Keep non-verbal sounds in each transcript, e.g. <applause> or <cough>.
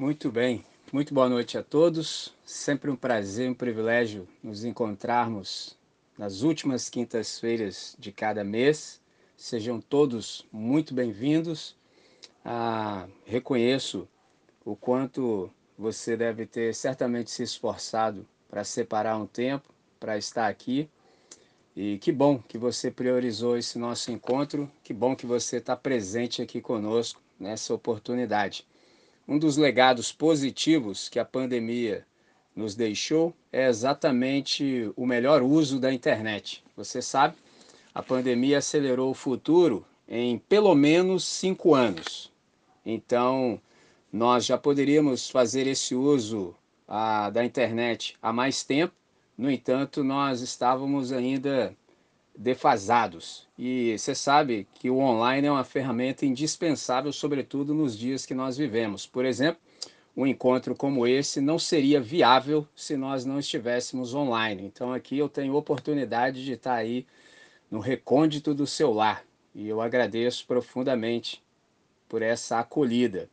Muito bem, muito boa noite a todos. Sempre um prazer, um privilégio nos encontrarmos nas últimas quintas-feiras de cada mês. Sejam todos muito bem-vindos. Ah, reconheço o quanto você deve ter certamente se esforçado para separar um tempo para estar aqui. E que bom que você priorizou esse nosso encontro, que bom que você está presente aqui conosco nessa oportunidade. Um dos legados positivos que a pandemia nos deixou é exatamente o melhor uso da internet. Você sabe, a pandemia acelerou o futuro em pelo menos cinco anos. Então, nós já poderíamos fazer esse uso a, da internet há mais tempo, no entanto, nós estávamos ainda defasados. E você sabe que o online é uma ferramenta indispensável, sobretudo nos dias que nós vivemos. Por exemplo, um encontro como esse não seria viável se nós não estivéssemos online. Então aqui eu tenho oportunidade de estar aí no recôndito do seu lar. E eu agradeço profundamente por essa acolhida.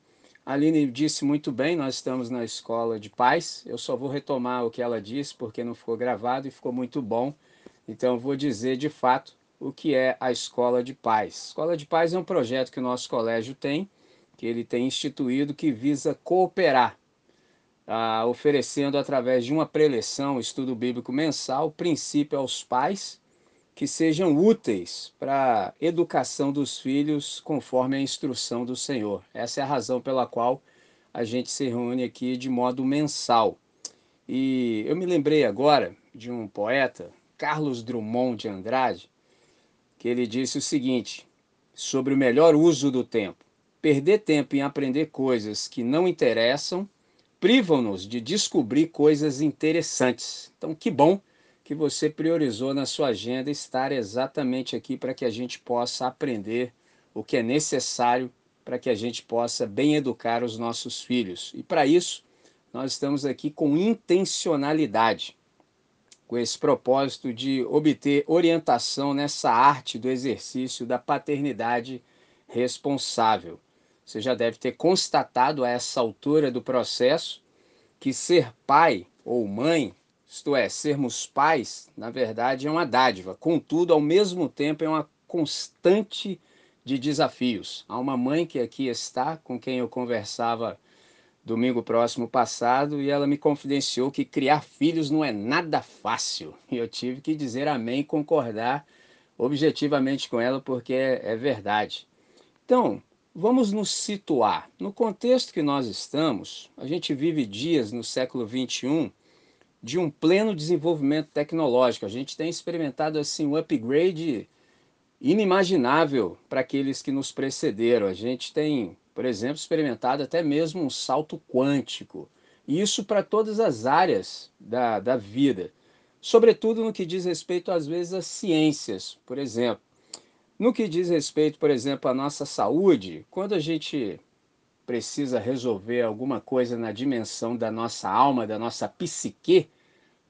A Aline disse muito bem, nós estamos na escola de paz. Eu só vou retomar o que ela disse, porque não ficou gravado e ficou muito bom. Então, vou dizer de fato o que é a Escola de Paz. Escola de Paz é um projeto que o nosso colégio tem, que ele tem instituído, que visa cooperar, ah, oferecendo através de uma preleção, estudo bíblico mensal, princípio aos pais que sejam úteis para a educação dos filhos conforme a instrução do Senhor. Essa é a razão pela qual a gente se reúne aqui de modo mensal. E eu me lembrei agora de um poeta, Carlos Drummond de Andrade, que ele disse o seguinte sobre o melhor uso do tempo. Perder tempo em aprender coisas que não interessam privam-nos de descobrir coisas interessantes. Então, que bom que você priorizou na sua agenda estar exatamente aqui para que a gente possa aprender o que é necessário para que a gente possa bem educar os nossos filhos. E para isso, nós estamos aqui com intencionalidade, com esse propósito de obter orientação nessa arte do exercício da paternidade responsável. Você já deve ter constatado a essa altura do processo que ser pai ou mãe isto é, sermos pais, na verdade, é uma dádiva. Contudo, ao mesmo tempo, é uma constante de desafios. Há uma mãe que aqui está, com quem eu conversava domingo próximo passado, e ela me confidenciou que criar filhos não é nada fácil. E eu tive que dizer amém, concordar objetivamente com ela, porque é, é verdade. Então, vamos nos situar. No contexto que nós estamos, a gente vive dias no século 21 de um pleno desenvolvimento tecnológico. A gente tem experimentado assim um upgrade inimaginável para aqueles que nos precederam. A gente tem, por exemplo, experimentado até mesmo um salto quântico. E isso para todas as áreas da, da vida. Sobretudo no que diz respeito, às vezes, às ciências, por exemplo. No que diz respeito, por exemplo, à nossa saúde, quando a gente precisa resolver alguma coisa na dimensão da nossa alma, da nossa psique,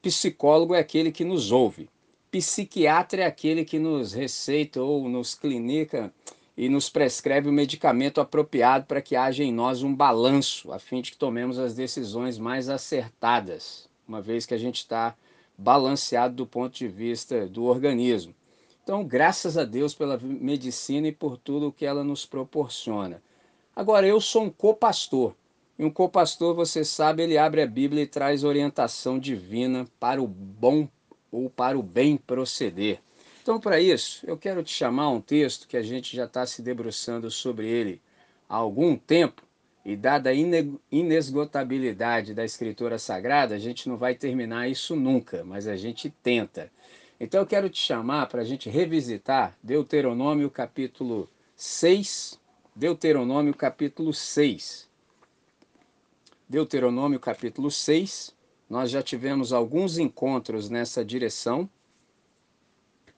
psicólogo é aquele que nos ouve. Psiquiatra é aquele que nos receita ou nos clinica e nos prescreve o medicamento apropriado para que haja em nós um balanço, a fim de que tomemos as decisões mais acertadas, uma vez que a gente está balanceado do ponto de vista do organismo. Então, graças a Deus pela medicina e por tudo o que ela nos proporciona. Agora, eu sou um copastor. E um copastor, você sabe, ele abre a Bíblia e traz orientação divina para o bom ou para o bem proceder. Então, para isso, eu quero te chamar a um texto que a gente já está se debruçando sobre ele há algum tempo, e dada a inesgotabilidade da Escritura Sagrada, a gente não vai terminar isso nunca, mas a gente tenta. Então, eu quero te chamar para a gente revisitar Deuteronômio capítulo 6, Deuteronômio capítulo 6. Deuteronômio capítulo 6, nós já tivemos alguns encontros nessa direção.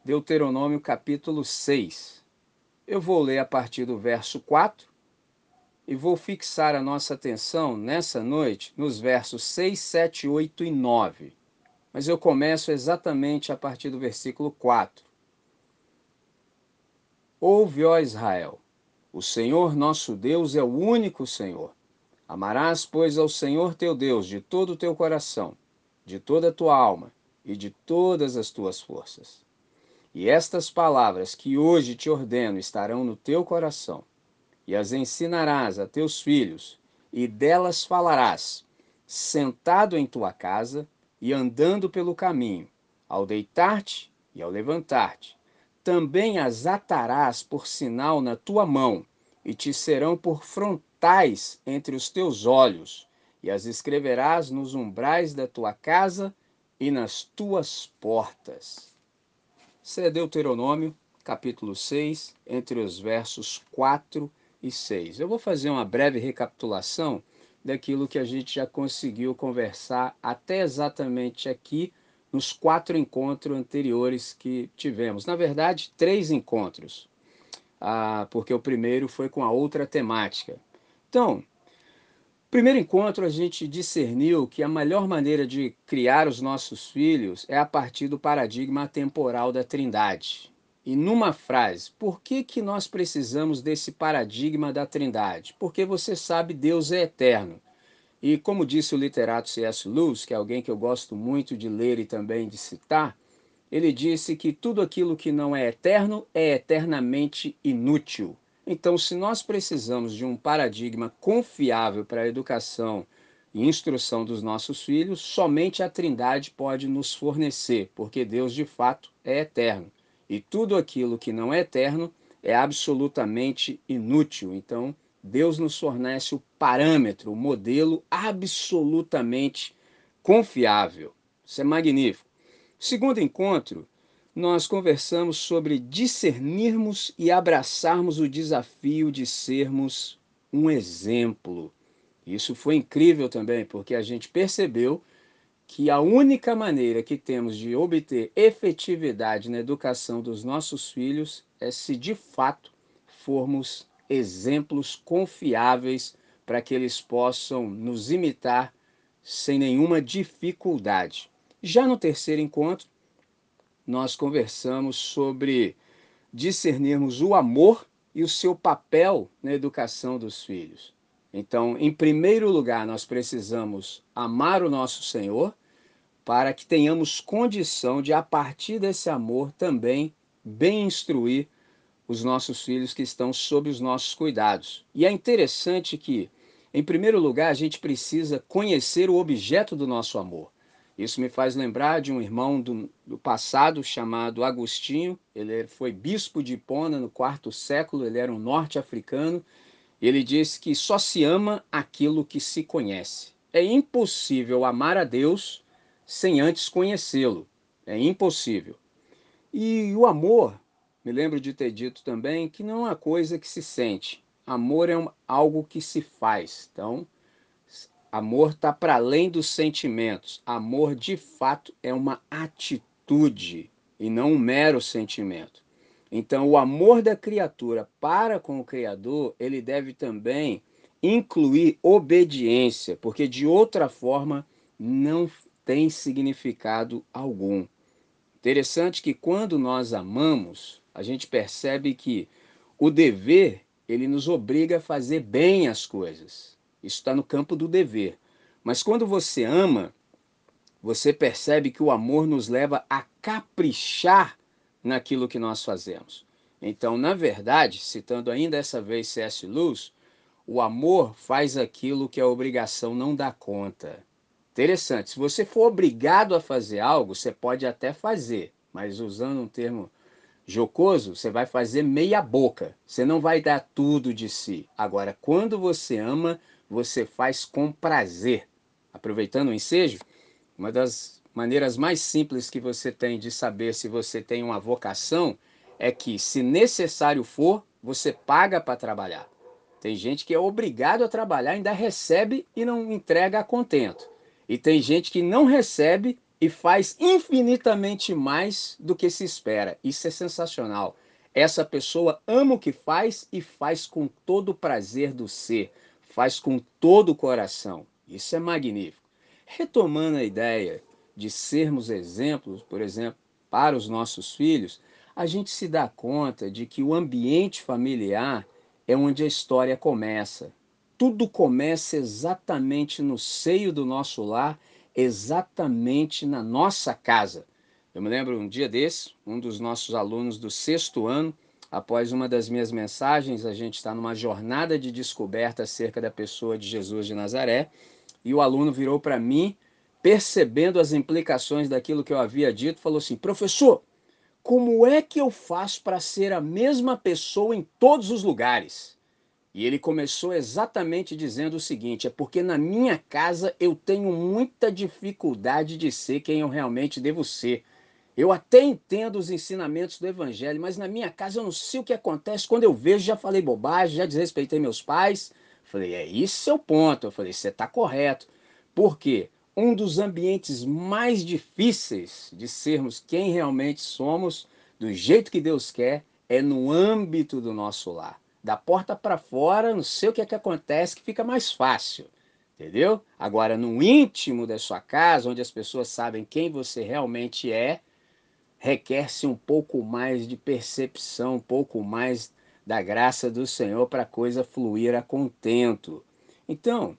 Deuteronômio capítulo 6. Eu vou ler a partir do verso 4 e vou fixar a nossa atenção nessa noite nos versos 6, 7, 8 e 9. Mas eu começo exatamente a partir do versículo 4. Ouve, ó Israel, o Senhor nosso Deus é o único Senhor. Amarás, pois, ao Senhor teu Deus de todo o teu coração, de toda a tua alma e de todas as tuas forças. E estas palavras que hoje te ordeno estarão no teu coração, e as ensinarás a teus filhos, e delas falarás, sentado em tua casa e andando pelo caminho, ao deitar-te e ao levantar-te. Também as atarás por sinal na tua mão, e te serão por frontais entre os teus olhos, e as escreverás nos umbrais da tua casa e nas tuas portas. Isso é Deuteronômio, capítulo 6, entre os versos 4 e 6. Eu vou fazer uma breve recapitulação daquilo que a gente já conseguiu conversar até exatamente aqui nos quatro encontros anteriores que tivemos. Na verdade, três encontros, ah, porque o primeiro foi com a outra temática. Então, primeiro encontro a gente discerniu que a melhor maneira de criar os nossos filhos é a partir do paradigma temporal da Trindade. E numa frase, por que, que nós precisamos desse paradigma da Trindade? Porque você sabe, Deus é eterno. E como disse o literato C.S. Lewis, que é alguém que eu gosto muito de ler e também de citar, ele disse que tudo aquilo que não é eterno é eternamente inútil. Então, se nós precisamos de um paradigma confiável para a educação e instrução dos nossos filhos, somente a Trindade pode nos fornecer, porque Deus de fato é eterno. E tudo aquilo que não é eterno é absolutamente inútil. Então, Deus nos fornece o parâmetro, o modelo absolutamente confiável. Isso é magnífico. Segundo encontro, nós conversamos sobre discernirmos e abraçarmos o desafio de sermos um exemplo. Isso foi incrível também, porque a gente percebeu que a única maneira que temos de obter efetividade na educação dos nossos filhos é se de fato formos exemplos confiáveis para que eles possam nos imitar sem nenhuma dificuldade. Já no terceiro encontro, nós conversamos sobre discernirmos o amor e o seu papel na educação dos filhos. Então, em primeiro lugar, nós precisamos amar o nosso Senhor para que tenhamos condição de, a partir desse amor, também bem instruir os nossos filhos que estão sob os nossos cuidados. E é interessante que, em primeiro lugar, a gente precisa conhecer o objeto do nosso amor. Isso me faz lembrar de um irmão do, do passado chamado Agostinho. Ele foi bispo de Hipona no quarto século, ele era um norte-africano. Ele disse que só se ama aquilo que se conhece. É impossível amar a Deus sem antes conhecê-lo. É impossível. E o amor me lembro de ter dito também que não é uma coisa que se sente. Amor é um, algo que se faz. Então, amor está para além dos sentimentos. Amor, de fato, é uma atitude e não um mero sentimento. Então, o amor da criatura para com o Criador, ele deve também incluir obediência, porque de outra forma não tem significado algum. Interessante que quando nós amamos, a gente percebe que o dever ele nos obriga a fazer bem as coisas. Isso está no campo do dever. Mas quando você ama, você percebe que o amor nos leva a caprichar naquilo que nós fazemos. Então, na verdade, citando ainda essa vez C.S. Lewis, o amor faz aquilo que a obrigação não dá conta. Interessante, se você for obrigado a fazer algo, você pode até fazer, mas usando um termo jocoso, você vai fazer meia boca. Você não vai dar tudo de si. Agora, quando você ama, você faz com prazer. Aproveitando o ensejo, uma das maneiras mais simples que você tem de saber se você tem uma vocação é que, se necessário for, você paga para trabalhar. Tem gente que é obrigado a trabalhar, ainda recebe e não entrega a contento. E tem gente que não recebe e faz infinitamente mais do que se espera. Isso é sensacional. Essa pessoa ama o que faz e faz com todo o prazer do ser, faz com todo o coração. Isso é magnífico. Retomando a ideia de sermos exemplos, por exemplo, para os nossos filhos, a gente se dá conta de que o ambiente familiar é onde a história começa. tudo começa exatamente no seio do nosso lar, exatamente na nossa casa. Eu me lembro um dia desse, um dos nossos alunos do sexto ano, após uma das minhas mensagens, a gente está numa jornada de descoberta acerca da pessoa de Jesus de Nazaré, e o aluno virou para mim, percebendo as implicações daquilo que eu havia dito, falou assim: professor, como é que eu faço para ser a mesma pessoa em todos os lugares? E ele começou exatamente dizendo o seguinte: é porque na minha casa eu tenho muita dificuldade de ser quem eu realmente devo ser. Eu até entendo os ensinamentos do Evangelho, mas na minha casa eu não sei o que acontece. Quando eu vejo, já falei bobagem, já desrespeitei meus pais. Falei, é isso é o ponto. Eu falei, você está correto. Por quê? Um dos ambientes mais difíceis de sermos quem realmente somos, do jeito que Deus quer, é no âmbito do nosso lar. Da porta para fora, não sei o que é que acontece, que fica mais fácil. Entendeu? Agora, no íntimo da sua casa, onde as pessoas sabem quem você realmente é, requer-se um pouco mais de percepção, um pouco mais da graça do Senhor para a coisa fluir a contento. Então,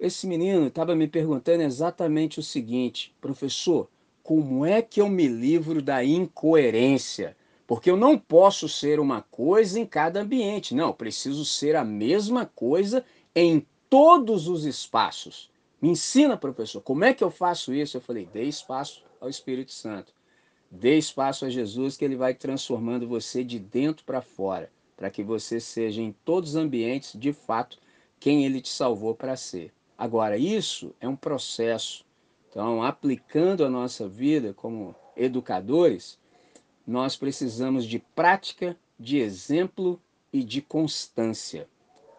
esse menino estava me perguntando exatamente o seguinte, professor, como é que eu me livro da incoerência? Porque eu não posso ser uma coisa em cada ambiente. Não, preciso ser a mesma coisa em todos os espaços. Me ensina, professor, como é que eu faço isso? Eu falei, dê espaço ao Espírito Santo. Dê espaço a Jesus que ele vai transformando você de dentro para fora, para que você seja em todos os ambientes, de fato, quem ele te salvou para ser. Agora, isso é um processo. Então, aplicando a nossa vida como educadores, nós precisamos de prática, de exemplo e de constância.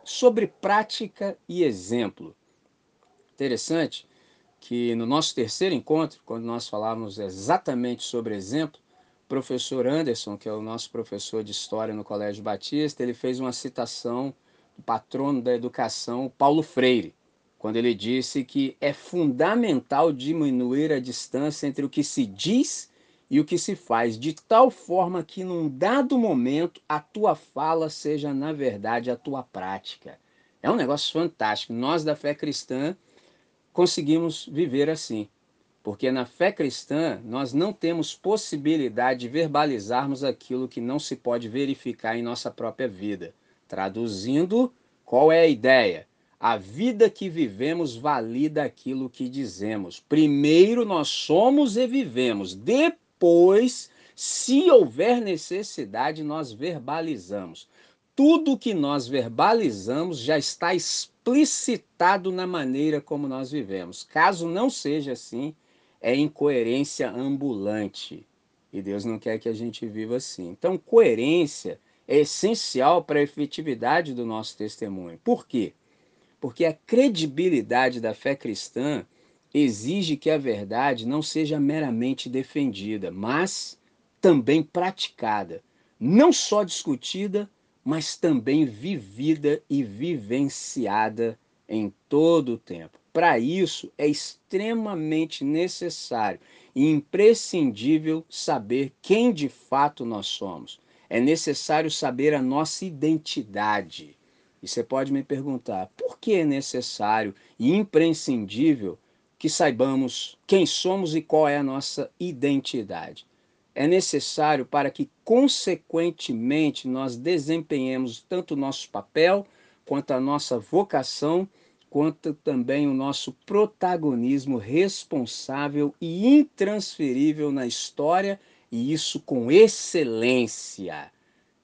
Sobre prática e exemplo. Interessante que no nosso terceiro encontro, quando nós falávamos exatamente sobre exemplo, o professor Anderson, que é o nosso professor de história no Colégio Batista, ele fez uma citação do patrono da educação, Paulo Freire, quando ele disse que é fundamental diminuir a distância entre o que se diz e o que se faz, de tal forma que num dado momento a tua fala seja, na verdade, a tua prática. É um negócio fantástico. Nós da fé cristã conseguimos viver assim. Porque na fé cristã nós não temos possibilidade de verbalizarmos aquilo que não se pode verificar em nossa própria vida. Traduzindo, qual é a ideia? A vida que vivemos valida aquilo que dizemos. Primeiro nós somos e vivemos, depois se houver necessidade, nós verbalizamos. Tudo que nós verbalizamos já está explicitado na maneira como nós vivemos. Caso não seja assim, é incoerência ambulante. E Deus não quer que a gente viva assim. Então, coerência é essencial para a efetividade do nosso testemunho. Por quê? Porque a credibilidade da fé cristã exige que a verdade não seja meramente defendida, mas também praticada, não só discutida, mas também vivida e vivenciada em todo o tempo. Para isso, é extremamente necessário e imprescindível saber quem de fato nós somos. É necessário saber a nossa identidade. E você pode me perguntar, por que é necessário e imprescindível que saibamos quem somos e qual é a nossa identidade. É necessário para que, consequentemente, nós desempenhemos tanto o nosso papel, quanto a nossa vocação, quanto também o nosso protagonismo responsável e intransferível na história, e isso com excelência.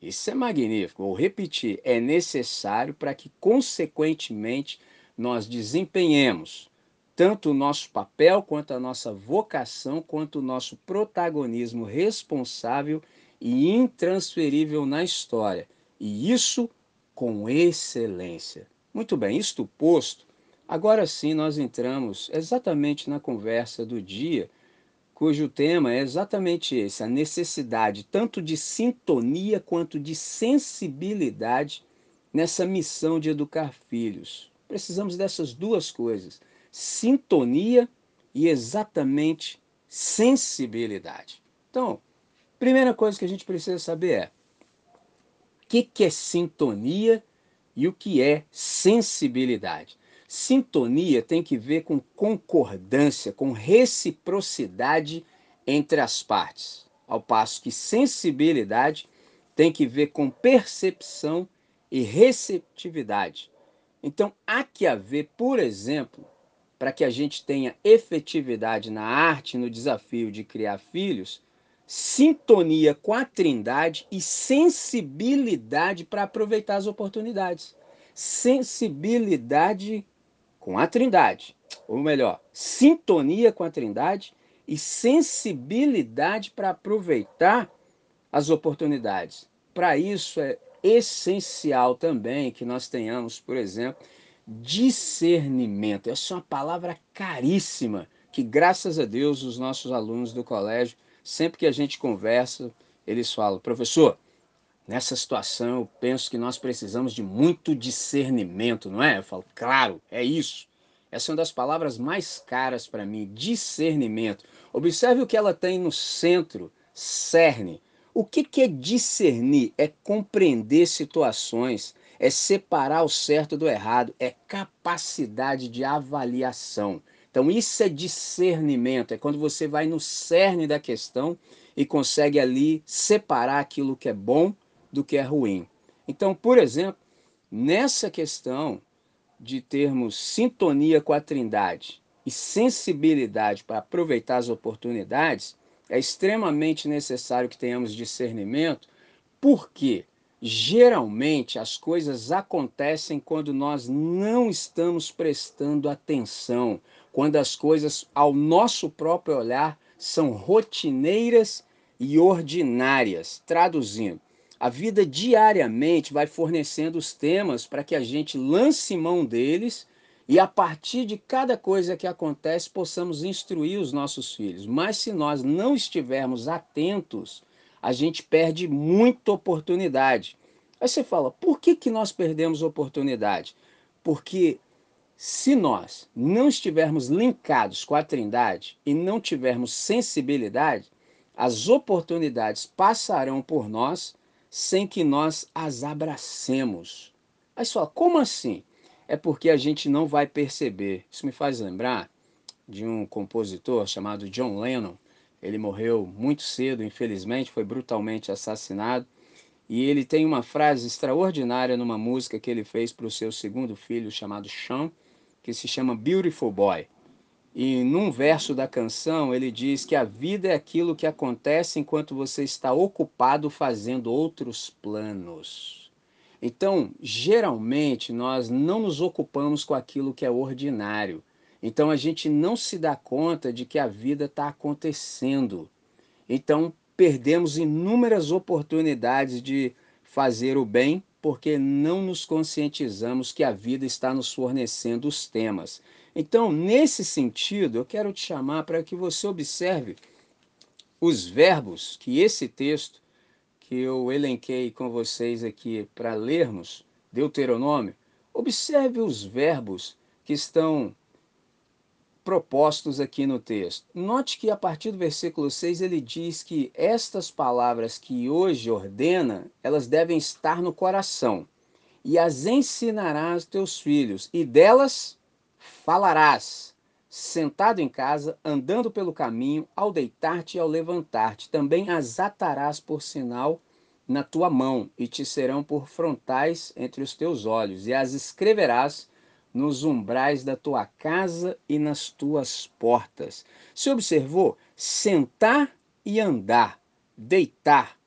Isso é magnífico. Vou repetir: é necessário para que, consequentemente, nós desempenhemos tanto o nosso papel, quanto a nossa vocação, quanto o nosso protagonismo responsável e intransferível na história. E isso com excelência. Muito bem, isto posto, agora sim nós entramos exatamente na conversa do dia, cujo tema é exatamente esse: a necessidade tanto de sintonia quanto de sensibilidade nessa missão de educar filhos. Precisamos dessas duas coisas sintonia e exatamente sensibilidade. Então, primeira coisa que a gente precisa saber é o que, que é sintonia E o que é sensibilidade? Sintonia tem que ver com concordância, com reciprocidade entre as partes, ao passo que sensibilidade tem que ver com percepção e receptividade. Então, há que haver, por exemplo, para que a gente tenha efetividade na arte, no desafio de criar filhos, sintonia com a Trindade e sensibilidade para aproveitar as oportunidades. Sensibilidade com a Trindade, ou melhor, sintonia com a Trindade e sensibilidade para aproveitar as oportunidades. Para isso é essencial também que nós tenhamos, por exemplo, discernimento. Essa é uma palavra caríssima que, graças a Deus, os nossos alunos do colégio, sempre que a gente conversa, eles falam: professor, nessa situação eu penso que nós precisamos de muito discernimento, não é? Eu falo: claro, é isso. Essa é uma das palavras mais caras para mim, discernimento. Observe o que ela tem no centro, cerne. O que, que é discernir? É compreender situações, é separar o certo do errado, é capacidade de avaliação. Então, isso é discernimento, é quando você vai no cerne da questão e consegue ali separar aquilo que é bom do que é ruim. Então, por exemplo, nessa questão de termos sintonia com a Trindade e sensibilidade para aproveitar as oportunidades, é extremamente necessário que tenhamos discernimento, porque geralmente as coisas acontecem quando nós não estamos prestando atenção, quando as coisas, ao nosso próprio olhar, são rotineiras e ordinárias. Traduzindo, a vida diariamente vai fornecendo os temas para que a gente lance mão deles e a partir de cada coisa que acontece possamos instruir os nossos filhos. Mas se nós não estivermos atentos, a gente perde muita oportunidade. Aí você fala, por que, que nós perdemos oportunidade? Porque se nós não estivermos linkados com a Trindade e não tivermos sensibilidade, as oportunidades passarão por nós sem que nós as abracemos. Aí só, como assim? É porque a gente não vai perceber. Isso me faz lembrar de um compositor chamado John Lennon. Ele morreu muito cedo, infelizmente, foi brutalmente assassinado. E ele tem uma frase extraordinária numa música que ele fez para o seu segundo filho, chamado Sean, que se chama Beautiful Boy. E num verso da canção ele diz que a vida é aquilo que acontece enquanto você está ocupado fazendo outros planos. Então, geralmente, nós não nos ocupamos com aquilo que é ordinário. Então, a gente não se dá conta de que a vida está acontecendo. Então, perdemos inúmeras oportunidades de fazer o bem porque não nos conscientizamos que a vida está nos fornecendo os temas. Então, nesse sentido, eu quero te chamar para que você observe os verbos que esse texto que eu elenquei com vocês aqui para lermos, Deuteronômio, observe os verbos que estão propostos aqui no texto. Note que a partir do versículo 6 ele diz que estas palavras que hoje ordena, elas devem estar no coração, e as ensinarás teus filhos, e delas falarás, sentado em casa, andando pelo caminho, ao deitar-te e ao levantar-te. Também as atarás por sinal na tua mão, e te serão por frontais entre os teus olhos, e as escreverás nos umbrais da tua casa e nas tuas portas. Se observou? Sentar e andar, deitar.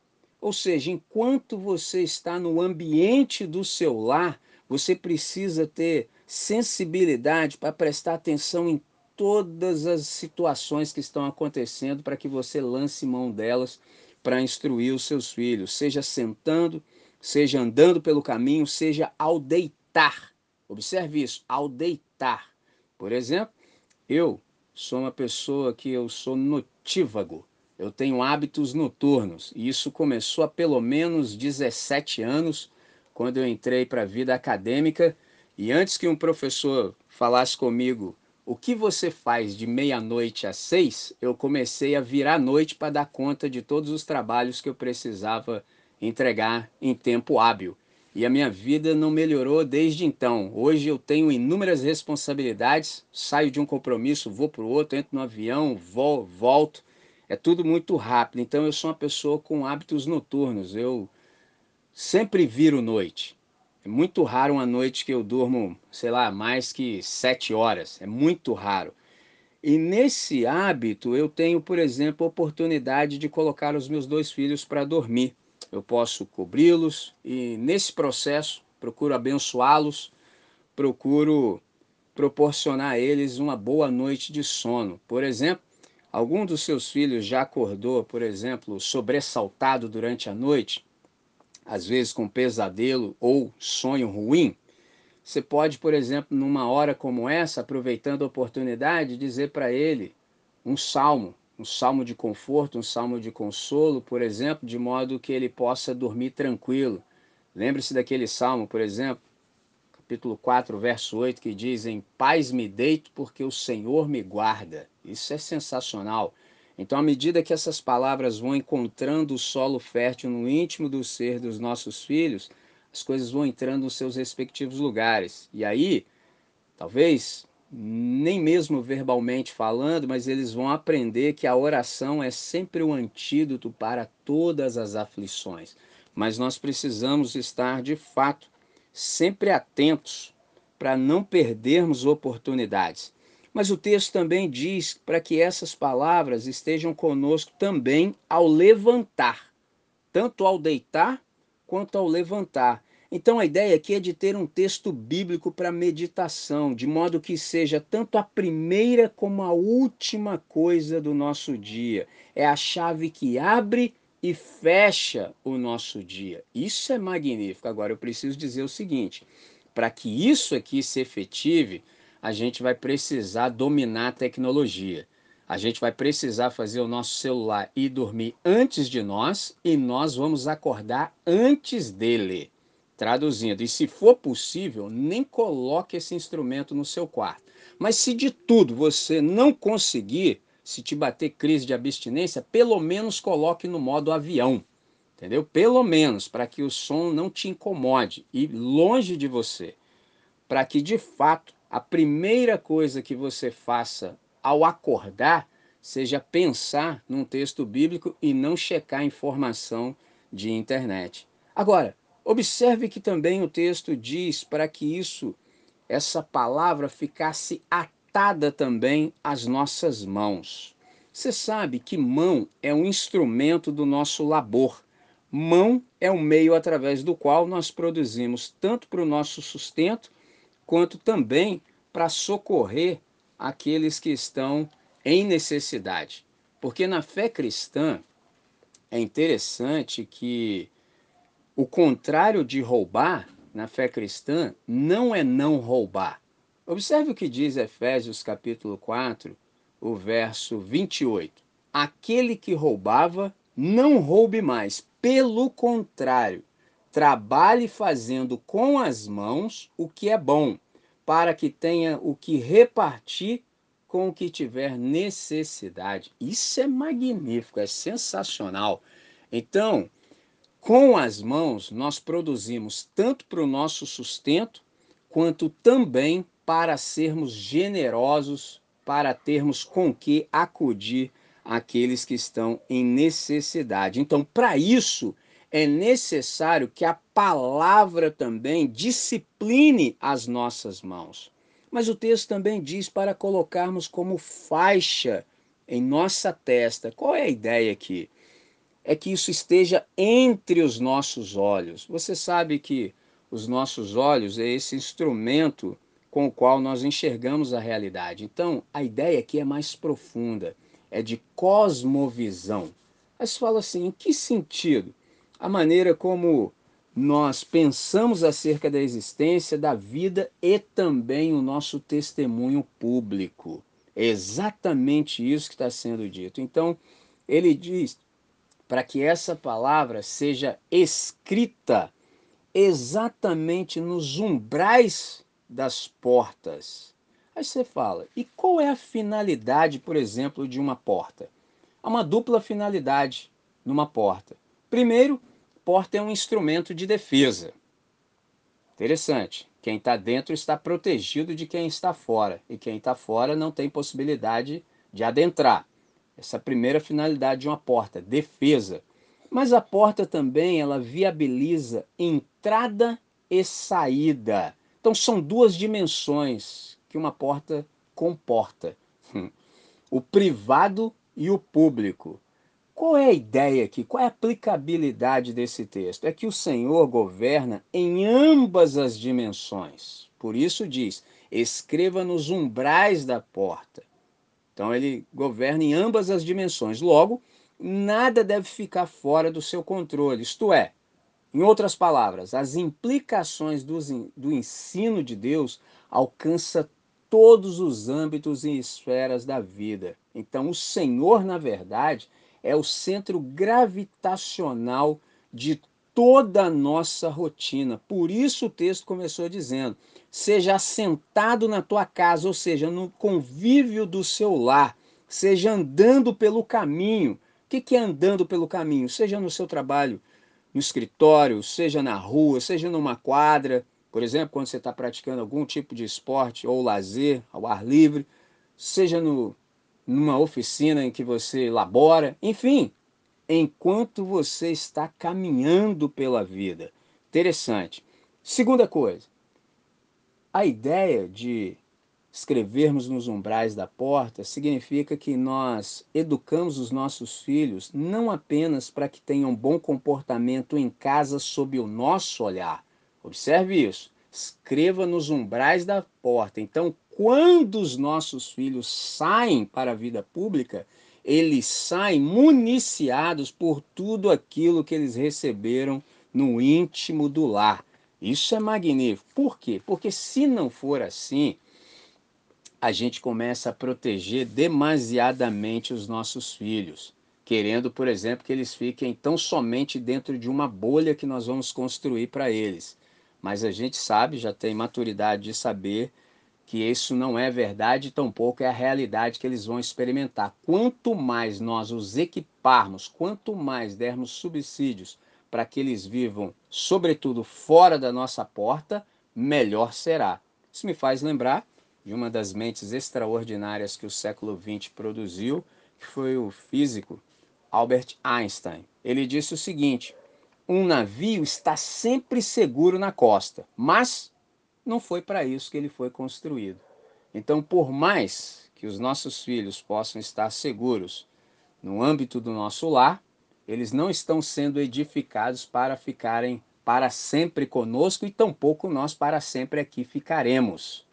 Ou seja, enquanto você está no ambiente do seu lar, você precisa ter sensibilidade para prestar atenção em todas as situações que estão acontecendo para que você lance mão delas para instruir os seus filhos, seja sentando, seja andando pelo caminho, seja ao deitar. Observe isso, ao deitar. Por exemplo, eu sou uma pessoa que eu sou notívago. Eu tenho hábitos noturnos e isso começou há pelo menos 17 anos, quando eu entrei para a vida acadêmica e antes que um professor falasse comigo o que você faz de meia-noite às seis, eu comecei a virar noite para dar conta de todos os trabalhos que eu precisava entregar em tempo hábil. E a minha vida não melhorou desde então. Hoje eu tenho inúmeras responsabilidades, saio de um compromisso, vou para o outro, entro no avião, vou, volto. É tudo muito rápido. Então eu sou uma pessoa com hábitos noturnos. Eu sempre viro noite. É muito raro uma noite que eu durmo, sei lá, mais que sete horas. É muito raro. E nesse hábito eu tenho, por exemplo, a oportunidade de colocar os meus dois filhos para dormir. Eu posso cobri-los e nesse processo procuro abençoá-los, procuro proporcionar a eles uma boa noite de sono. Por exemplo, algum dos seus filhos já acordou, por exemplo, sobressaltado durante a noite, às vezes com pesadelo ou sonho ruim? Você pode, por exemplo, numa hora como essa, aproveitando a oportunidade, dizer para ele um salmo, um salmo de conforto, um salmo de consolo, por exemplo, de modo que ele possa dormir tranquilo. Lembre-se daquele salmo, por exemplo, capítulo 4, verso 8, que diz: Em paz me deito porque o Senhor me guarda. Isso é sensacional. Então, à medida que essas palavras vão encontrando o solo fértil no íntimo do ser dos nossos filhos, as coisas vão entrando nos seus respectivos lugares. E aí, talvez, nem mesmo verbalmente falando, mas eles vão aprender que a oração é sempre o antídoto para todas as aflições. Mas nós precisamos estar, de fato, sempre atentos para não perdermos oportunidades. Mas o texto também diz para que essas palavras estejam conosco também ao levantar, tanto ao deitar quanto ao levantar. Então a ideia aqui é de ter um texto bíblico para meditação, de modo que seja tanto a primeira como a última coisa do nosso dia. É a chave que abre e fecha o nosso dia. Isso é magnífico. Agora eu preciso dizer o seguinte: para que isso aqui se efetive, a gente vai precisar dominar a tecnologia. A gente vai precisar fazer o nosso celular ir dormir antes de nós e nós vamos acordar antes dele. Traduzindo, e se for possível, nem coloque esse instrumento no seu quarto. Mas se de tudo você não conseguir, se te bater crise de abstinência, pelo menos coloque no modo avião. Entendeu? Pelo menos para que o som não te incomode e longe de você. Para que de fato a primeira coisa que você faça ao acordar seja pensar num texto bíblico e não checar informação de internet. Agora, Observe que também o texto diz para que isso, essa palavra ficasse atada também às nossas mãos. Você sabe que mão é um instrumento do nosso labor. Mão é o meio através do qual nós produzimos tanto para o nosso sustento, quanto também para socorrer aqueles que estão em necessidade. Porque na fé cristã é interessante que o contrário de roubar, na fé cristã, não é não roubar. Observe o que diz Efésios capítulo 4, o verso 28. Aquele que roubava, não roube mais. Pelo contrário, trabalhe fazendo com as mãos o que é bom, para que tenha o que repartir com o que tiver necessidade. Isso é magnífico, é sensacional. Então, com as mãos, nós produzimos tanto para o nosso sustento, quanto também para sermos generosos, para termos com que acudir aqueles que estão em necessidade. Então, para isso, é necessário que a palavra também discipline as nossas mãos. Mas o texto também diz para colocarmos como faixa em nossa testa. Qual é a ideia aqui? É que isso esteja entre os nossos olhos. Você sabe que os nossos olhos é esse instrumento com o qual nós enxergamos a realidade. Então, a ideia aqui é mais profunda, é de cosmovisão. Mas fala assim, em que sentido? A maneira como nós pensamos acerca da existência, da vida e também o nosso testemunho público. É exatamente isso que está sendo dito. Então, ele diz para que essa palavra seja escrita exatamente nos umbrais das portas. Aí você fala, e qual é a finalidade, por exemplo, de uma porta? Há uma dupla finalidade numa porta. Primeiro, porta é um instrumento de defesa. Interessante. Quem está dentro está protegido de quem está fora, e quem está fora não tem possibilidade de adentrar. Essa primeira finalidade de uma porta, defesa. Mas a porta também ela viabiliza entrada e saída. Então são duas dimensões que uma porta comporta: <laughs> o privado e o público. Qual é a ideia aqui? Qual é a aplicabilidade desse texto? É que o Senhor governa em ambas as dimensões. Por isso diz: escreva nos umbrais da porta. Então ele governa em ambas as dimensões. Logo, nada deve ficar fora do seu controle. Isto é, em outras palavras, as implicações do, do ensino de Deus alcança todos os âmbitos e esferas da vida. Então, o Senhor, na verdade, é o centro gravitacional de toda a nossa rotina. Por isso o texto começou dizendo: seja assentado na tua casa, ou seja, no convívio do seu lar, seja andando pelo caminho. O que é andando pelo caminho? Seja no seu trabalho, no escritório, seja na rua, seja numa quadra, por exemplo, quando você está praticando algum tipo de esporte ou lazer ao ar livre, seja no, numa oficina em que você labora, enfim, enquanto você está caminhando pela vida. Interessante. Segunda coisa, a ideia de escrevermos nos umbrais da porta significa que nós educamos os nossos filhos não apenas para que tenham bom comportamento em casa sob o nosso olhar. Observe isso. Escreva nos umbrais da porta. Então, quando os nossos filhos saem para a vida pública, eles saem municiados por tudo aquilo que eles receberam no íntimo do lar. Isso é magnífico. Por quê? Porque se não for assim, a gente começa a proteger demasiadamente os nossos filhos, querendo, por exemplo, que eles fiquem tão somente dentro de uma bolha que nós vamos construir para eles. Mas a gente sabe, já tem maturidade de saber que isso não é verdade, tampouco é a realidade que eles vão experimentar. Quanto mais nós os equiparmos, quanto mais dermos subsídios para que eles vivam, sobretudo fora da nossa porta, melhor será. Isso me faz lembrar de uma das mentes extraordinárias que o século XX produziu, que foi o físico Albert Einstein. Ele disse o seguinte: um navio está sempre seguro na costa, mas não foi para isso que ele foi construído. Então, por mais que os nossos filhos possam estar seguros no âmbito do nosso lar, eles não estão sendo edificados para ficarem para sempre conosco e tampouco nós para sempre aqui ficaremos.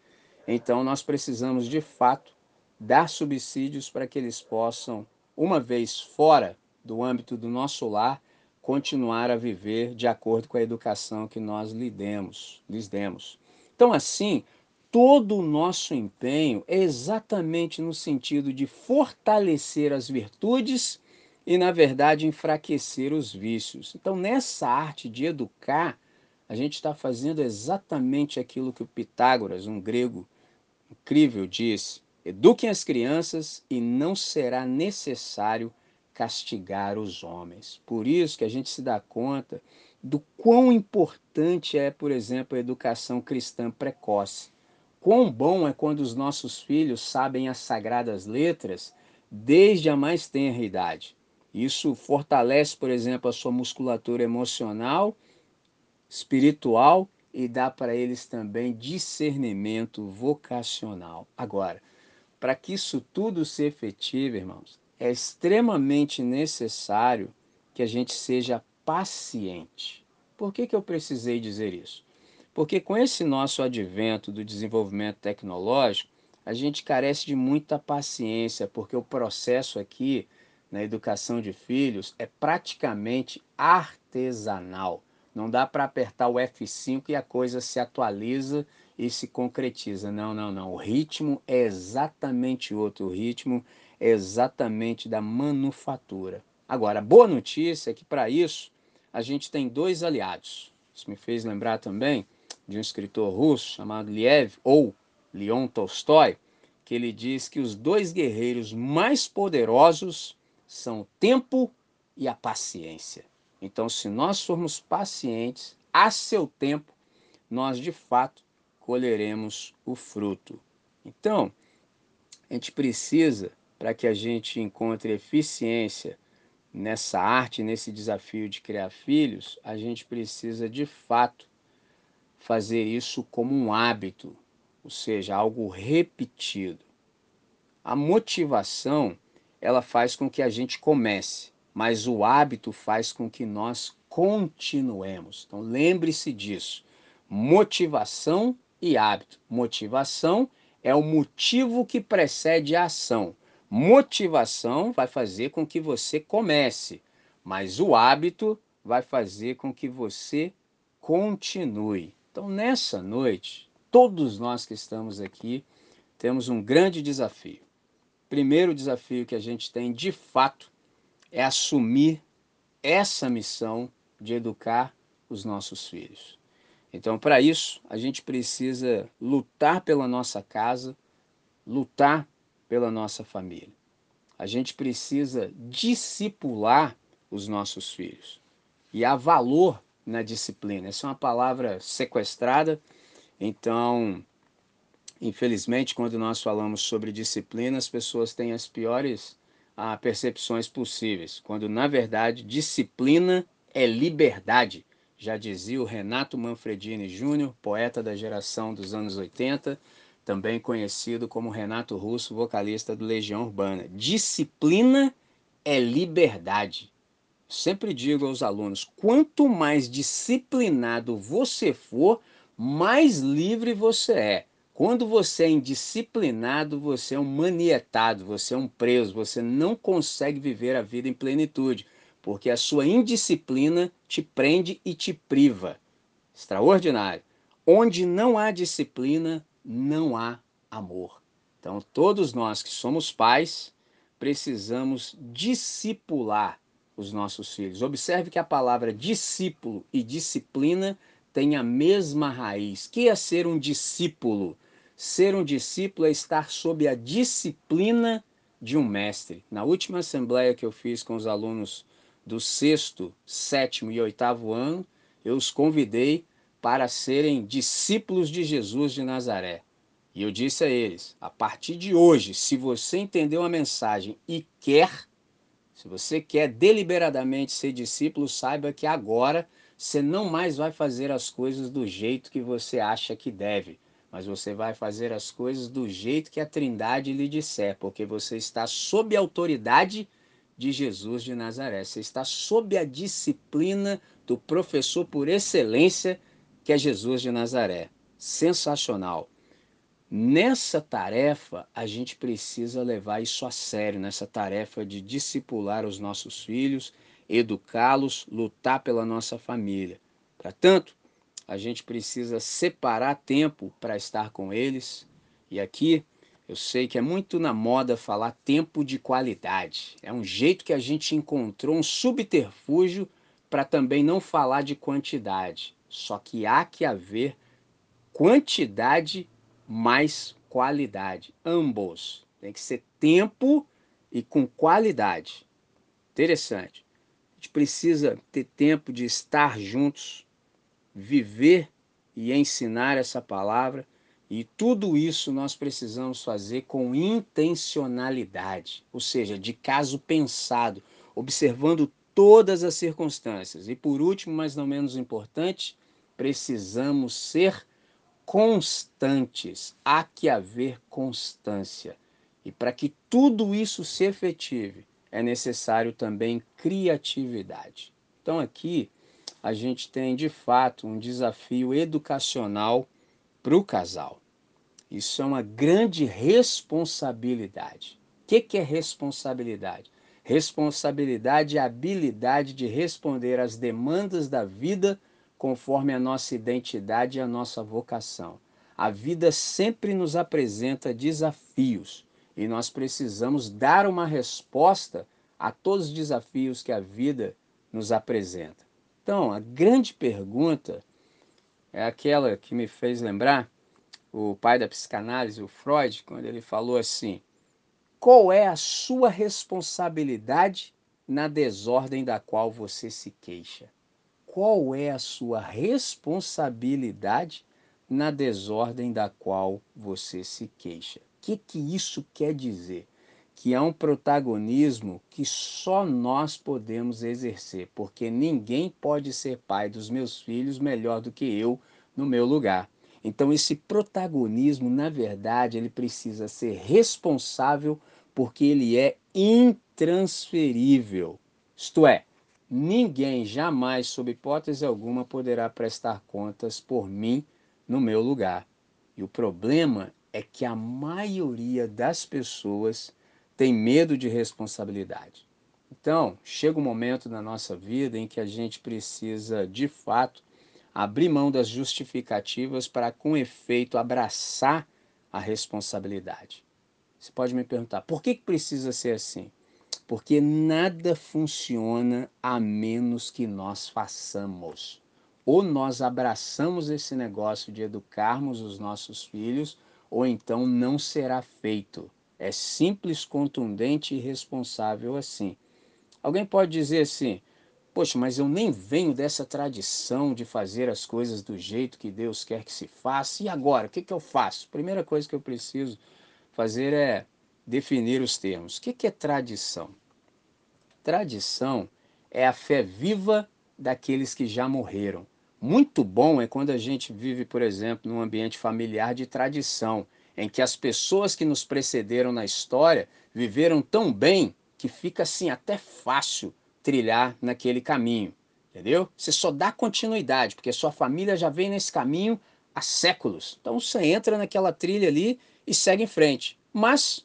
Então, nós precisamos de fato dar subsídios para que eles possam, uma vez fora do âmbito do nosso lar, continuar a viver de acordo com a educação que nós lhe demos, lhes demos. Então, assim, todo o nosso empenho é exatamente no sentido de fortalecer as virtudes e, na verdade, enfraquecer os vícios. Então, nessa arte de educar, a gente está fazendo exatamente aquilo que o Pitágoras, um grego incrível, disse: eduquem as crianças e não será necessário castigar os homens. Por isso que a gente se dá conta do quão importante é, por exemplo, a educação cristã precoce. Quão bom é quando os nossos filhos sabem as sagradas letras desde a mais tenra idade. Isso fortalece, por exemplo, a sua musculatura emocional, espiritual e dá para eles também discernimento vocacional. Agora, para que isso tudo se efetive, irmãos, é extremamente necessário que a gente seja paciente. Por que, que eu precisei dizer isso? Porque com esse nosso advento do desenvolvimento tecnológico, a gente carece de muita paciência, porque o processo aqui na educação de filhos é praticamente artesanal. Não dá para apertar o F5 e a coisa se atualiza e se concretiza. Não, não, não. O ritmo é exatamente outro. O ritmo é exatamente da manufatura. Agora, a boa notícia é que para isso a gente tem dois aliados. Isso me fez lembrar também de um escritor russo chamado Liev ou Leon Tolstói, que ele diz que os dois guerreiros mais poderosos são o tempo e a paciência. Então, se nós formos pacientes, a seu tempo, nós de fato colheremos o fruto. Então, a gente precisa, para que a gente encontre eficiência nessa arte, nesse desafio de criar filhos, a gente precisa de fato fazer isso como um hábito, ou seja, algo repetido. A motivação, ela faz com que a gente comece, mas o hábito faz com que nós continuemos. Então lembre-se disso. Motivação e hábito. Motivação é o motivo que precede a ação. Motivação vai fazer com que você comece, mas o hábito vai fazer com que você continue. Então, nessa noite, todos nós que estamos aqui temos um grande desafio. Primeiro desafio que a gente tem de fato é assumir essa missão de educar os nossos filhos. Então, para isso, a gente precisa lutar pela nossa casa, lutar pela nossa família. A gente precisa discipular os nossos filhos. E há valor na disciplina. Essa é uma palavra sequestrada. Então, infelizmente, quando nós falamos sobre disciplina, as pessoas têm as piores ah, percepções possíveis. Quando, na verdade, disciplina é liberdade. Já dizia o Renato Manfredini Júnior, poeta da geração dos anos 80, também conhecido como Renato Russo, vocalista do Legião Urbana. Disciplina é liberdade. Sempre digo aos alunos: quanto mais disciplinado você for, mais livre você é. Quando você é indisciplinado, você é um manietado, você é um preso, você não consegue viver a vida em plenitude, porque a sua indisciplina te prende e te priva. Extraordinário. Onde não há disciplina, não há amor. Então, todos nós que somos pais, precisamos discipular os nossos filhos. Observe que a palavra discípulo e disciplina têm a mesma raiz. Que é ser um discípulo? Ser um discípulo é estar sob a disciplina de um mestre. Na última assembleia que eu fiz com os alunos do sexto, sétimo e oitavo ano, eu os convidei para serem discípulos de Jesus de Nazaré. E eu disse a eles: a partir de hoje, se você entendeu a mensagem e quer, se você quer deliberadamente ser discípulo, saiba que agora você não mais vai fazer as coisas do jeito que você acha que deve, mas você vai fazer as coisas do jeito que a Trindade lhe disser, porque você está sob a autoridade de Jesus de Nazaré. Você está sob a disciplina do professor por excelência que é Jesus de Nazaré. Sensacional. Nessa tarefa, a gente precisa levar isso a sério, nessa tarefa de discipular os nossos filhos, educá-los, lutar pela nossa família. Para tanto, a gente precisa separar tempo para estar com eles. E aqui, eu sei que é muito na moda falar tempo de qualidade. É um jeito que a gente encontrou um subterfúgio para também não falar de quantidade. Só que há que haver quantidade mais qualidade. Ambos. Tem que ser tempo e com qualidade. Interessante. A gente precisa ter tempo de estar juntos, viver e ensinar essa palavra. E tudo isso nós precisamos fazer com intencionalidade, ou seja, de caso pensado, observando todas as circunstâncias. E por último, mas não menos importante, precisamos ser constantes. Há que haver constância. E para que tudo isso se efetive, é necessário também criatividade. Então aqui a gente tem de fato um desafio educacional para o casal. Isso é uma grande responsabilidade. O que, que é responsabilidade? Responsabilidade a habilidade de responder às demandas da vida conforme a nossa identidade e a nossa vocação. A vida sempre nos apresenta desafios e nós precisamos dar uma resposta a todos os desafios que a vida nos apresenta. Então, a grande pergunta é aquela que me fez lembrar o pai da psicanálise, o Freud, quando ele falou assim: qual é a sua responsabilidade na desordem da qual você se queixa? qual é a sua responsabilidade na desordem da qual você se queixa. O que, que isso quer dizer? Que há um protagonismo que só nós podemos exercer, porque ninguém pode ser pai dos meus filhos melhor do que eu no meu lugar. Então esse protagonismo, na verdade, ele precisa ser responsável porque ele é intransferível. Isto é, ninguém jamais, sob hipótese alguma, poderá prestar contas por mim no meu lugar. E o problema é que a maioria das pessoas tem medo de responsabilidade. Então, chega um momento na nossa vida em que a gente precisa, de fato, abrir mão das justificativas para, com efeito, abraçar a responsabilidade. Você pode me perguntar, por que, que precisa ser assim? Porque nada funciona a menos que nós façamos ou nós abraçamos esse negócio de educarmos os nossos filhos, ou então não será feito. É simples, contundente e responsável assim. Alguém pode dizer assim: Poxa, mas eu nem venho dessa tradição de fazer as coisas do jeito que Deus quer que se faça. E agora, o que, que eu faço? Primeira coisa que eu preciso fazer é definir os termos. O que, é tradição? Tradição é a fé viva daqueles que já morreram. Muito bom é quando a gente vive, por exemplo, num ambiente familiar de tradição, em que as pessoas que nos precederam na história viveram tão bem que fica assim até fácil trilhar naquele caminho, entendeu? Você só dá continuidade, porque sua família já vem nesse caminho há séculos. Então você entra naquela trilha ali e segue em frente. Mas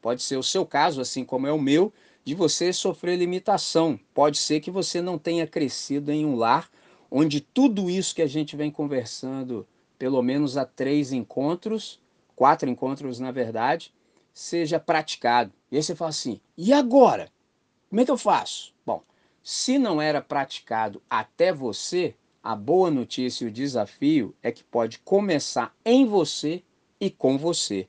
pode ser o seu caso, assim como é o meu, de você sofrer limitação. Pode ser que você não tenha crescido em um lar onde tudo isso que a gente vem conversando, pelo menos há três encontros, quatro encontros na verdade, seja praticado. E aí você fala assim: e agora? Como é que eu faço? Bom, se não era praticado até você, a boa notícia e o desafio é que pode começar em você e com você.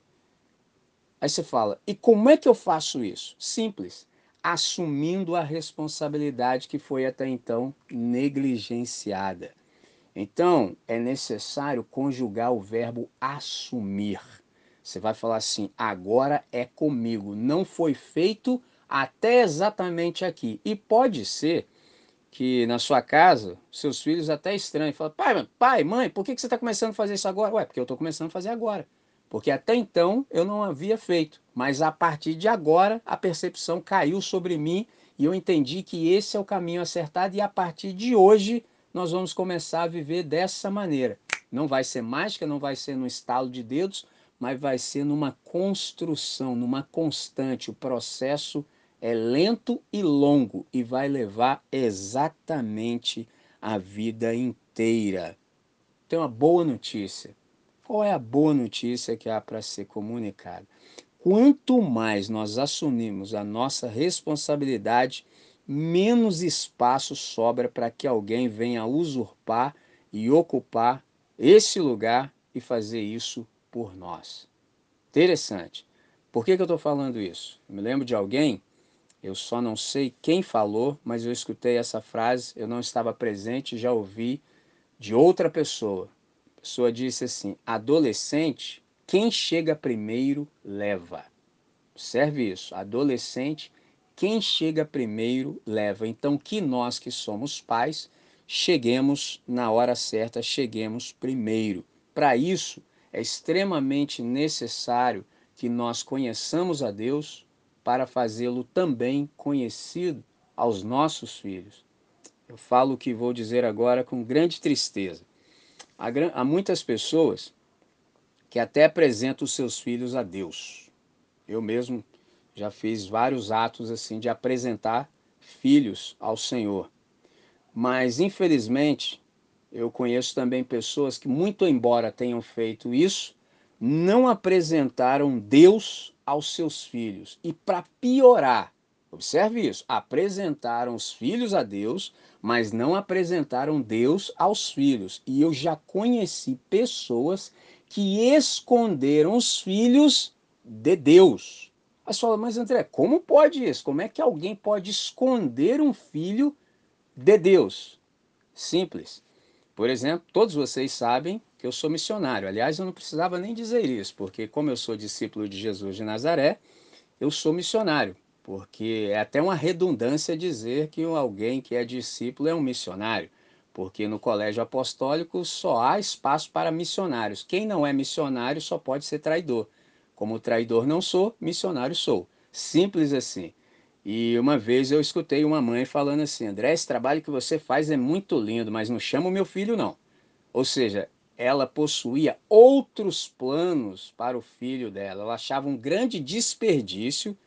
Aí você fala: e como é que eu faço isso? Simples assumindo a responsabilidade que foi até então negligenciada. Então, é necessário conjugar o verbo assumir. Você vai falar assim: agora é comigo. Não foi feito até exatamente aqui. E pode ser que na sua casa, seus filhos até estranham. Falam: pai, pai, mãe, por que você está começando a fazer isso agora? Ué, porque eu estou começando a fazer agora. Porque até então eu não havia feito, mas a partir de agora a percepção caiu sobre mim e eu entendi que esse é o caminho acertado e a partir de hoje nós vamos começar a viver dessa maneira. Não vai ser mágica, não vai ser no estalo de dedos, mas vai ser numa construção, numa constante. O processo é lento e longo e vai levar exatamente a vida inteira. Tem uma boa notícia. Qual é a boa notícia que há para ser comunicada? Quanto mais nós assumimos a nossa responsabilidade, menos espaço sobra para que alguém venha usurpar e ocupar esse lugar e fazer isso por nós. Interessante. Por que, que eu estou falando isso? Eu me lembro de alguém, eu só não sei quem falou, mas eu escutei essa frase, eu não estava presente, já ouvi de outra pessoa pessoa disse assim: adolescente, quem chega primeiro leva. Observe isso. Adolescente, quem chega primeiro leva. Então, que nós que somos pais, cheguemos na hora certa, cheguemos primeiro. Para isso, é extremamente necessário que nós conheçamos a Deus para fazê-lo também conhecido aos nossos filhos. Eu falo o que vou dizer agora com grande tristeza. Há, há muitas pessoas que até apresentam os seus filhos a Deus. Eu mesmo já fiz vários atos assim de apresentar filhos ao Senhor. Mas infelizmente, eu conheço também pessoas que muito embora tenham feito isso, não apresentaram Deus aos seus filhos. E para piorar, observe isso, apresentaram os filhos a Deus, mas não apresentaram Deus aos filhos. E eu já conheci pessoas que esconderam os filhos de Deus. Aí você fala, mas André, como pode isso? Como é que alguém pode esconder um filho de Deus? simples. Por exemplo, todos vocês sabem que eu sou missionário. Aliás, eu não precisava nem dizer isso, porque como eu sou discípulo de Jesus de Nazaré, eu sou missionário, porque é até uma redundância dizer que alguém que é discípulo é um missionário, porque no colégio apostólico só há espaço para missionários. Quem não é missionário só pode ser traidor. Como traidor não sou, missionário sou. Simples assim. E uma vez eu escutei uma mãe falando assim: André, esse trabalho que você faz é muito lindo, mas não chama o meu filho, não. Ou seja, ela possuía outros planos para o filho dela. Ela achava um grande desperdício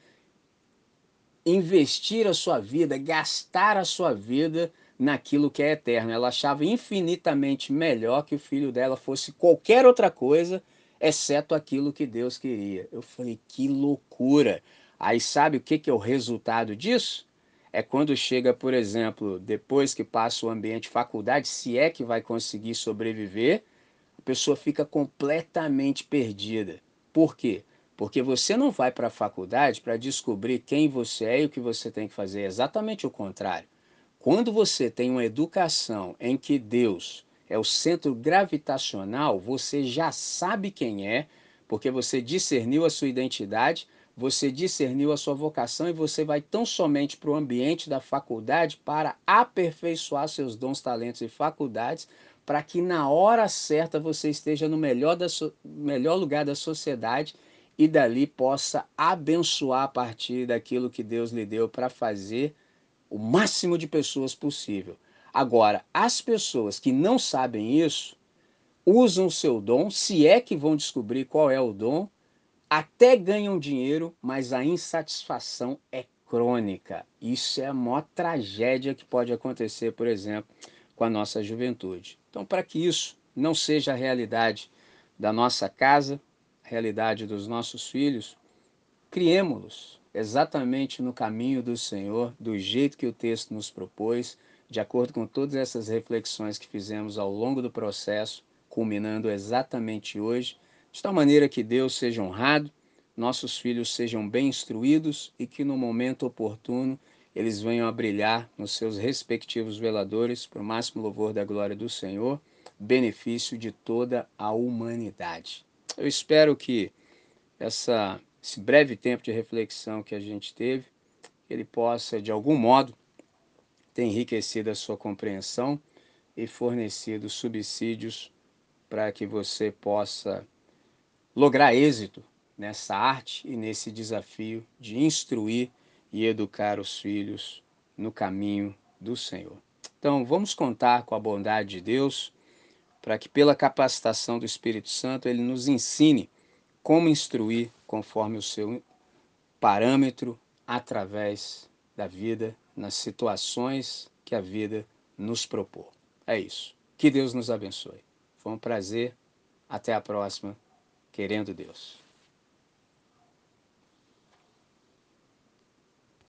investir a sua vida, gastar a sua vida naquilo que é eterno. Ela achava infinitamente melhor que o filho dela fosse qualquer outra coisa, exceto aquilo que Deus queria. Eu falei: que loucura! Aí sabe o que, que é o resultado disso? É quando chega, por exemplo, depois que passa o ambiente faculdade, se é que vai conseguir sobreviver, a pessoa fica completamente perdida. Por quê? Porque você não vai para a faculdade para descobrir quem você é e o que você tem que fazer. É exatamente o contrário. Quando você tem uma educação em que Deus é o centro gravitacional, você já sabe quem é, porque você discerniu a sua identidade, você discerniu a sua vocação e você vai tão somente para o ambiente da faculdade para aperfeiçoar seus dons, talentos e faculdades, para que na hora certa você esteja no melhor, da so melhor lugar da sociedade e dali possa abençoar a partir daquilo que Deus lhe deu para fazer o máximo de pessoas possível. Agora, as pessoas que não sabem isso, usam seu dom, se é que vão descobrir qual é o dom, até ganham dinheiro, mas a insatisfação é crônica. Isso é a maior tragédia que pode acontecer, por exemplo, com a nossa juventude. Então, para que isso não seja a realidade da nossa casa, realidade dos nossos filhos, criemos-los exatamente no caminho do Senhor, do jeito que o texto nos propôs, de acordo com todas essas reflexões que fizemos ao longo do processo, culminando exatamente hoje de tal maneira que Deus seja honrado, nossos filhos sejam bem instruídos e que no momento oportuno eles venham a brilhar nos seus respectivos veladores para o máximo louvor da glória do Senhor, benefício de toda a humanidade. Eu espero que essa, esse breve tempo de reflexão que a gente teve, ele possa, de algum modo, ter enriquecido a sua compreensão e fornecido subsídios para que você possa lograr êxito nessa arte e nesse desafio de instruir e educar os filhos no caminho do Senhor. Então, vamos contar com a bondade de Deus para que, pela capacitação do Espírito Santo, ele nos ensine como instruir conforme o seu parâmetro através da vida, nas situações que a vida nos propor. É isso. Que Deus nos abençoe. Foi um prazer. Até a próxima querendo Deus.